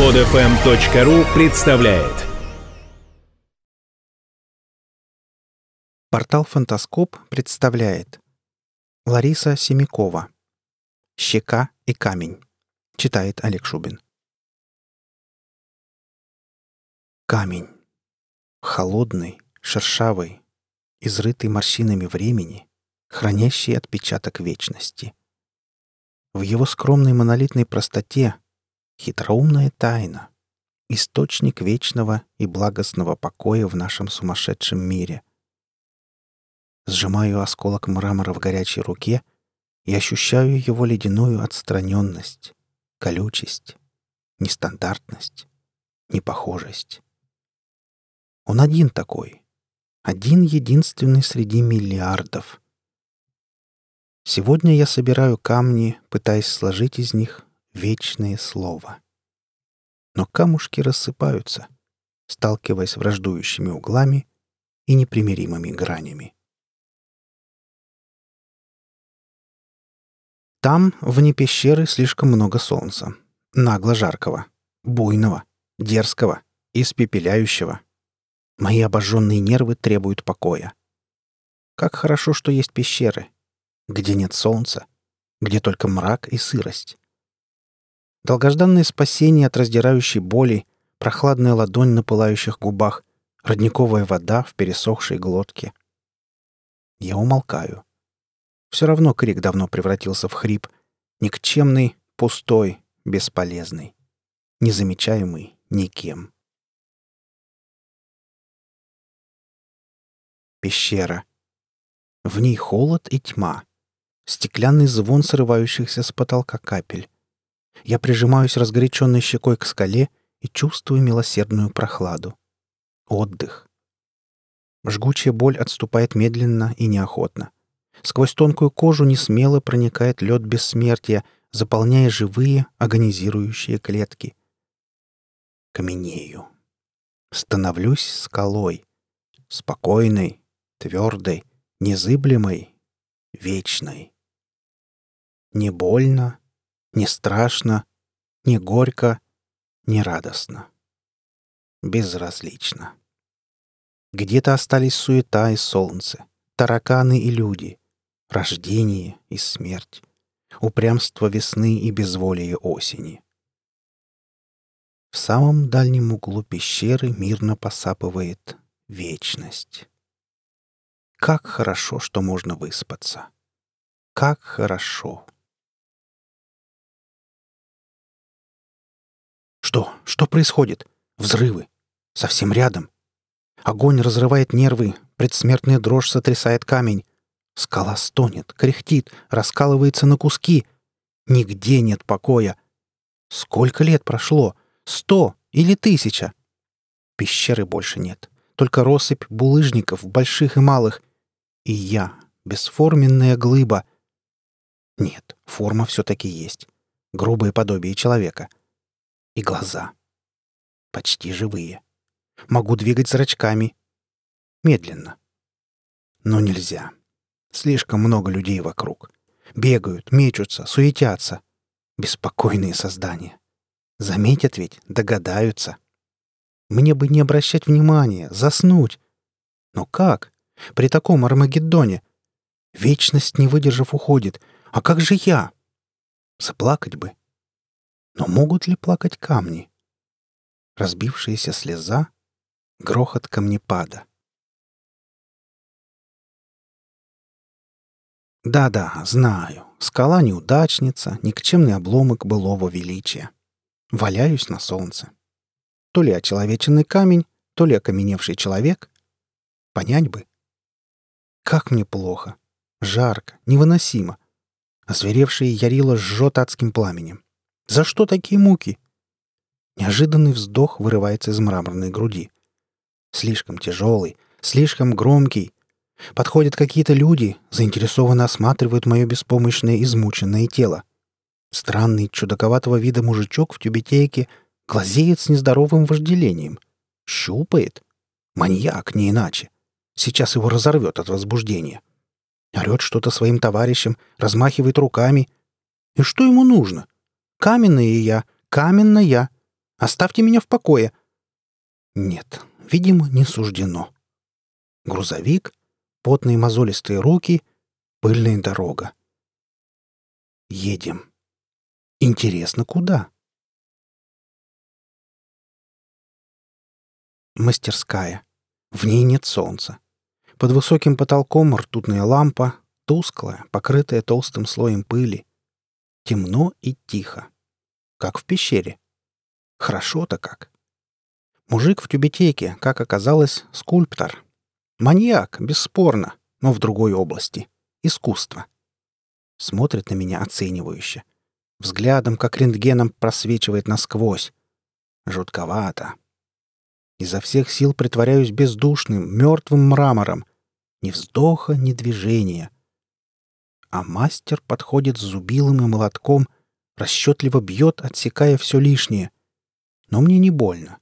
Подфм.ру представляет Портал «Фантаскоп» представляет Лариса Семякова «Щека и камень» Читает Олег Шубин Камень. Холодный, шершавый, изрытый морщинами времени, хранящий отпечаток вечности. В его скромной монолитной простоте хитроумная тайна, источник вечного и благостного покоя в нашем сумасшедшем мире. Сжимаю осколок мрамора в горячей руке и ощущаю его ледяную отстраненность, колючесть, нестандартность, непохожесть. Он один такой, один единственный среди миллиардов. Сегодня я собираю камни, пытаясь сложить из них вечное слово. Но камушки рассыпаются, сталкиваясь враждующими углами и непримиримыми гранями. Там, вне пещеры, слишком много солнца. Нагло жаркого, буйного, дерзкого, испепеляющего. Мои обожженные нервы требуют покоя. Как хорошо, что есть пещеры, где нет солнца, где только мрак и сырость. Долгожданное спасение от раздирающей боли, прохладная ладонь на пылающих губах, родниковая вода в пересохшей глотке. Я умолкаю. Все равно крик давно превратился в хрип. Никчемный, пустой, бесполезный. Незамечаемый никем. Пещера. В ней холод и тьма. Стеклянный звон срывающихся с потолка капель. Я прижимаюсь разгоряченной щекой к скале и чувствую милосердную прохладу. Отдых. Жгучая боль отступает медленно и неохотно. Сквозь тонкую кожу несмело проникает лед бессмертия, заполняя живые, агонизирующие клетки. Каменею. Становлюсь скалой. Спокойной, твердой, незыблемой, вечной. Не больно, не страшно, не горько, не радостно. Безразлично. Где-то остались суета и солнце, тараканы и люди, рождение и смерть, упрямство весны и безволие осени. В самом дальнем углу пещеры мирно посапывает вечность. Как хорошо, что можно выспаться. Как хорошо. Что? Что происходит? Взрывы. Совсем рядом. Огонь разрывает нервы, предсмертная дрожь сотрясает камень. Скала стонет, кряхтит, раскалывается на куски. Нигде нет покоя. Сколько лет прошло? Сто или тысяча? Пещеры больше нет. Только россыпь булыжников, больших и малых. И я, бесформенная глыба. Нет, форма все-таки есть. Грубое подобие человека — и глаза. Почти живые. Могу двигать зрачками. Медленно. Но нельзя. Слишком много людей вокруг. Бегают, мечутся, суетятся. Беспокойные создания. Заметят ведь, догадаются. Мне бы не обращать внимания, заснуть. Но как? При таком Армагеддоне. Вечность, не выдержав, уходит. А как же я? Заплакать бы. Но могут ли плакать камни? Разбившаяся слеза, грохот камнепада. Да-да, знаю. Скала неудачница, никчемный обломок былого величия. Валяюсь на солнце. То ли очеловеченный камень, то ли окаменевший человек. Понять бы. Как мне плохо. Жарко, невыносимо. Озверевшее ярило жжет адским пламенем. За что такие муки? Неожиданный вздох вырывается из мраморной груди. Слишком тяжелый, слишком громкий. Подходят какие-то люди, заинтересованно осматривают мое беспомощное измученное тело. Странный, чудаковатого вида мужичок в тюбетейке глазеет с нездоровым вожделением. Щупает. Маньяк, не иначе. Сейчас его разорвет от возбуждения. Орет что-то своим товарищам, размахивает руками. И что ему нужно? Каменная я, каменная. Оставьте меня в покое!» Нет, видимо, не суждено. Грузовик, потные мозолистые руки, пыльная дорога. Едем. Интересно, куда? Мастерская. В ней нет солнца. Под высоким потолком ртутная лампа, тусклая, покрытая толстым слоем пыли. Темно и тихо. Как в пещере. Хорошо-то как. Мужик в тюбетейке, как оказалось, скульптор. Маньяк, бесспорно, но в другой области. Искусство. Смотрит на меня оценивающе. Взглядом, как рентгеном, просвечивает насквозь. Жутковато. Изо всех сил притворяюсь бездушным, мертвым мрамором. Ни вздоха, ни движения. А мастер подходит с зубилом и молотком, расчетливо бьет, отсекая все лишнее. Но мне не больно.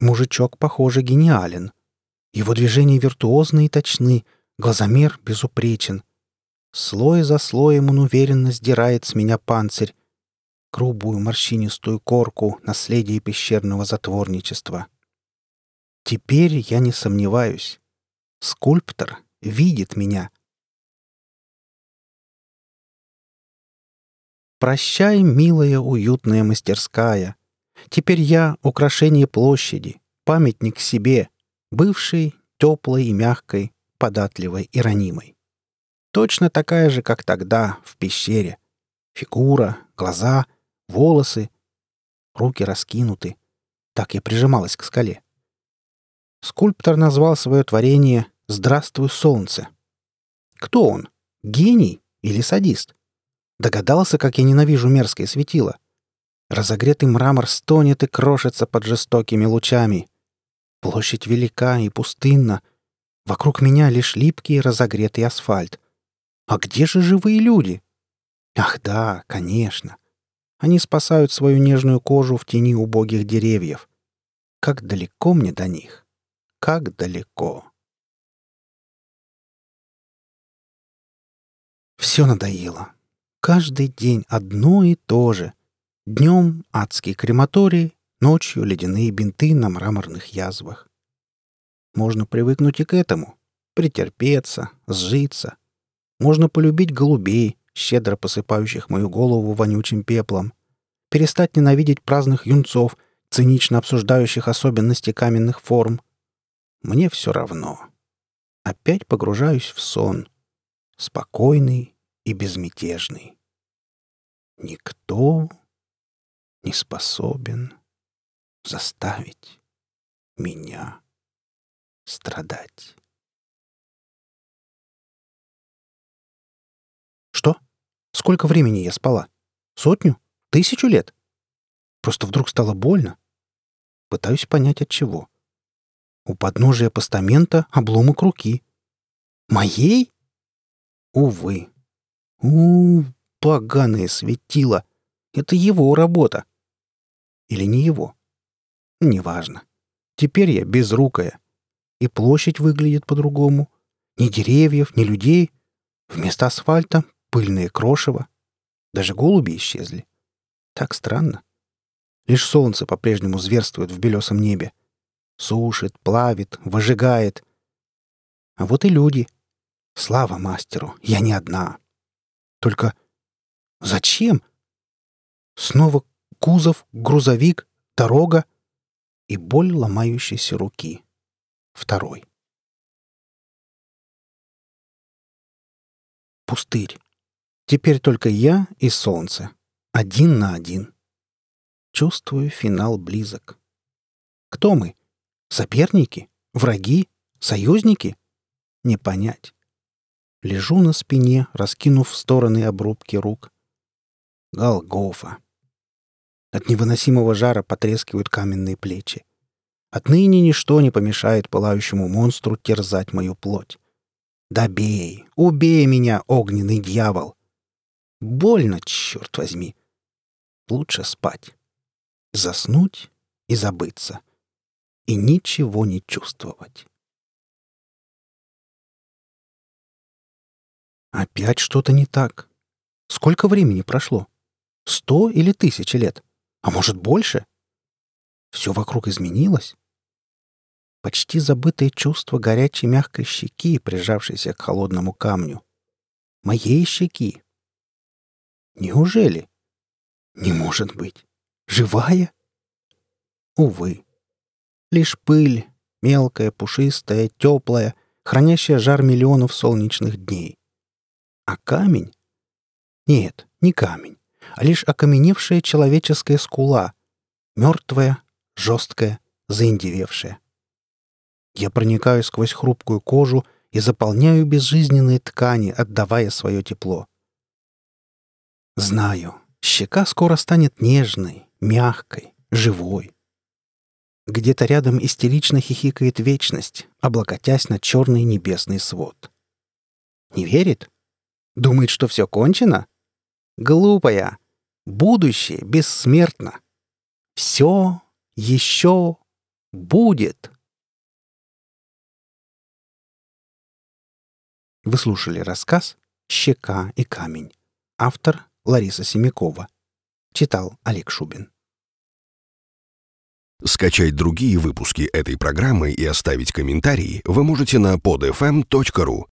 Мужичок, похоже, гениален. Его движения виртуозны и точны, глазомер безупречен. Слой за слоем он уверенно сдирает с меня панцирь, грубую морщинистую корку наследие пещерного затворничества. Теперь я не сомневаюсь. Скульптор видит меня. Прощай, милая уютная мастерская. Теперь я — украшение площади, памятник себе, бывшей, теплой и мягкой, податливой и ранимой. Точно такая же, как тогда, в пещере. Фигура, глаза, волосы, руки раскинуты. Так я прижималась к скале. Скульптор назвал свое творение «Здравствуй, солнце». Кто он? Гений или садист? Догадался, как я ненавижу мерзкое светило. Разогретый мрамор стонет и крошится под жестокими лучами. Площадь велика и пустынна. Вокруг меня лишь липкий разогретый асфальт. А где же живые люди? Ах да, конечно. Они спасают свою нежную кожу в тени убогих деревьев. Как далеко мне до них? Как далеко? Все надоело. Каждый день одно и то же. Днем адский крематорий, ночью ледяные бинты на мраморных язвах. Можно привыкнуть и к этому, претерпеться, сжиться — можно полюбить голубей, щедро посыпающих мою голову вонючим пеплом. Перестать ненавидеть праздных юнцов, цинично обсуждающих особенности каменных форм. Мне все равно. Опять погружаюсь в сон. Спокойный и безмятежный. Никто не способен заставить меня страдать. Что? Сколько времени я спала? Сотню? Тысячу лет? Просто вдруг стало больно. Пытаюсь понять, от чего. У подножия постамента обломок руки. Моей? Увы. У, поганое светило. Это его работа. Или не его? Неважно. Теперь я безрукая. И площадь выглядит по-другому. Ни деревьев, ни людей. Вместо асфальта пыльное крошево. Даже голуби исчезли. Так странно. Лишь солнце по-прежнему зверствует в белесом небе. Сушит, плавит, выжигает. А вот и люди. Слава мастеру, я не одна. Только зачем? Снова кузов, грузовик, дорога и боль ломающейся руки. Второй. Пустырь. Теперь только я и солнце. Один на один. Чувствую, финал близок. Кто мы? Соперники? Враги? Союзники? Не понять. Лежу на спине, раскинув в стороны обрубки рук. Голгофа. От невыносимого жара потрескивают каменные плечи. Отныне ничто не помешает пылающему монстру терзать мою плоть. Добей, убей меня, огненный дьявол! Больно, черт возьми. Лучше спать. Заснуть и забыться. И ничего не чувствовать. Опять что-то не так. Сколько времени прошло? Сто или тысячи лет? А может, больше? Все вокруг изменилось? Почти забытое чувство горячей мягкой щеки, прижавшейся к холодному камню. Моей щеки. Неужели? Не может быть. Живая? Увы. Лишь пыль, мелкая, пушистая, теплая, хранящая жар миллионов солнечных дней. А камень? Нет, не камень, а лишь окаменевшая человеческая скула, мертвая, жесткая, заиндевевшая. Я проникаю сквозь хрупкую кожу и заполняю безжизненные ткани, отдавая свое тепло. Знаю, щека скоро станет нежной, мягкой, живой. Где-то рядом истерично хихикает вечность, облокотясь на черный небесный свод. Не верит? Думает, что все кончено? Глупая. Будущее бессмертно. Все еще будет. Вы слушали рассказ «Щека и камень». Автор Лариса Семякова. Читал Олег Шубин. Скачать другие выпуски этой программы и оставить комментарии вы можете на podfm.ru.